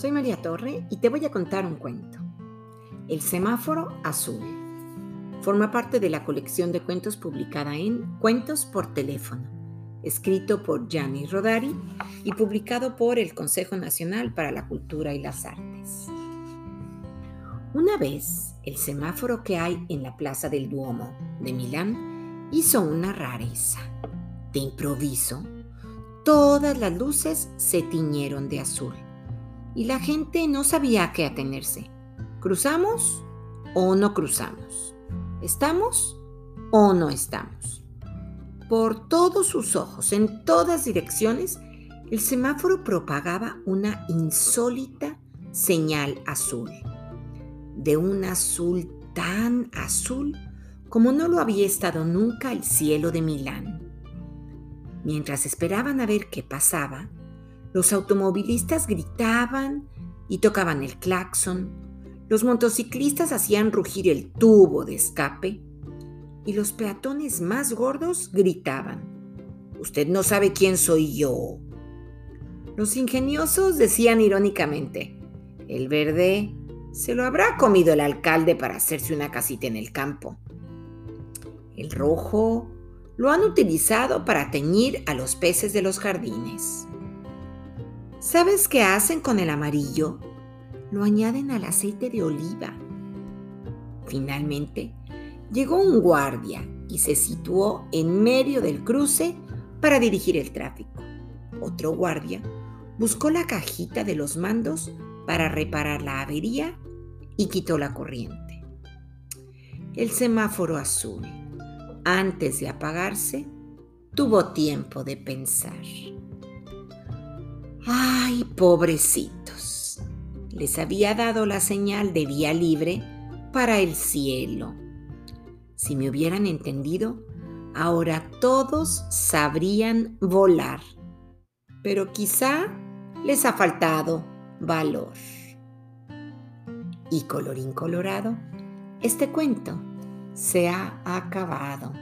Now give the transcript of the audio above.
Soy María Torre y te voy a contar un cuento. El semáforo azul. Forma parte de la colección de cuentos publicada en Cuentos por teléfono, escrito por Gianni Rodari y publicado por el Consejo Nacional para la Cultura y las Artes. Una vez, el semáforo que hay en la Plaza del Duomo de Milán hizo una rareza. De improviso, todas las luces se tiñeron de azul y la gente no sabía a qué atenerse. ¿Cruzamos o no cruzamos? ¿Estamos o no estamos? Por todos sus ojos, en todas direcciones, el semáforo propagaba una insólita señal azul. De un azul tan azul como no lo había estado nunca el cielo de Milán. Mientras esperaban a ver qué pasaba, los automovilistas gritaban y tocaban el claxon, los motociclistas hacían rugir el tubo de escape y los peatones más gordos gritaban, Usted no sabe quién soy yo. Los ingeniosos decían irónicamente, el verde se lo habrá comido el alcalde para hacerse una casita en el campo. El rojo lo han utilizado para teñir a los peces de los jardines. ¿Sabes qué hacen con el amarillo? Lo añaden al aceite de oliva. Finalmente, llegó un guardia y se situó en medio del cruce para dirigir el tráfico. Otro guardia buscó la cajita de los mandos para reparar la avería y quitó la corriente. El semáforo azul, antes de apagarse, tuvo tiempo de pensar. Ay, pobrecitos. Les había dado la señal de vía libre para el cielo. Si me hubieran entendido, ahora todos sabrían volar. Pero quizá les ha faltado valor. Y colorín colorado, este cuento se ha acabado.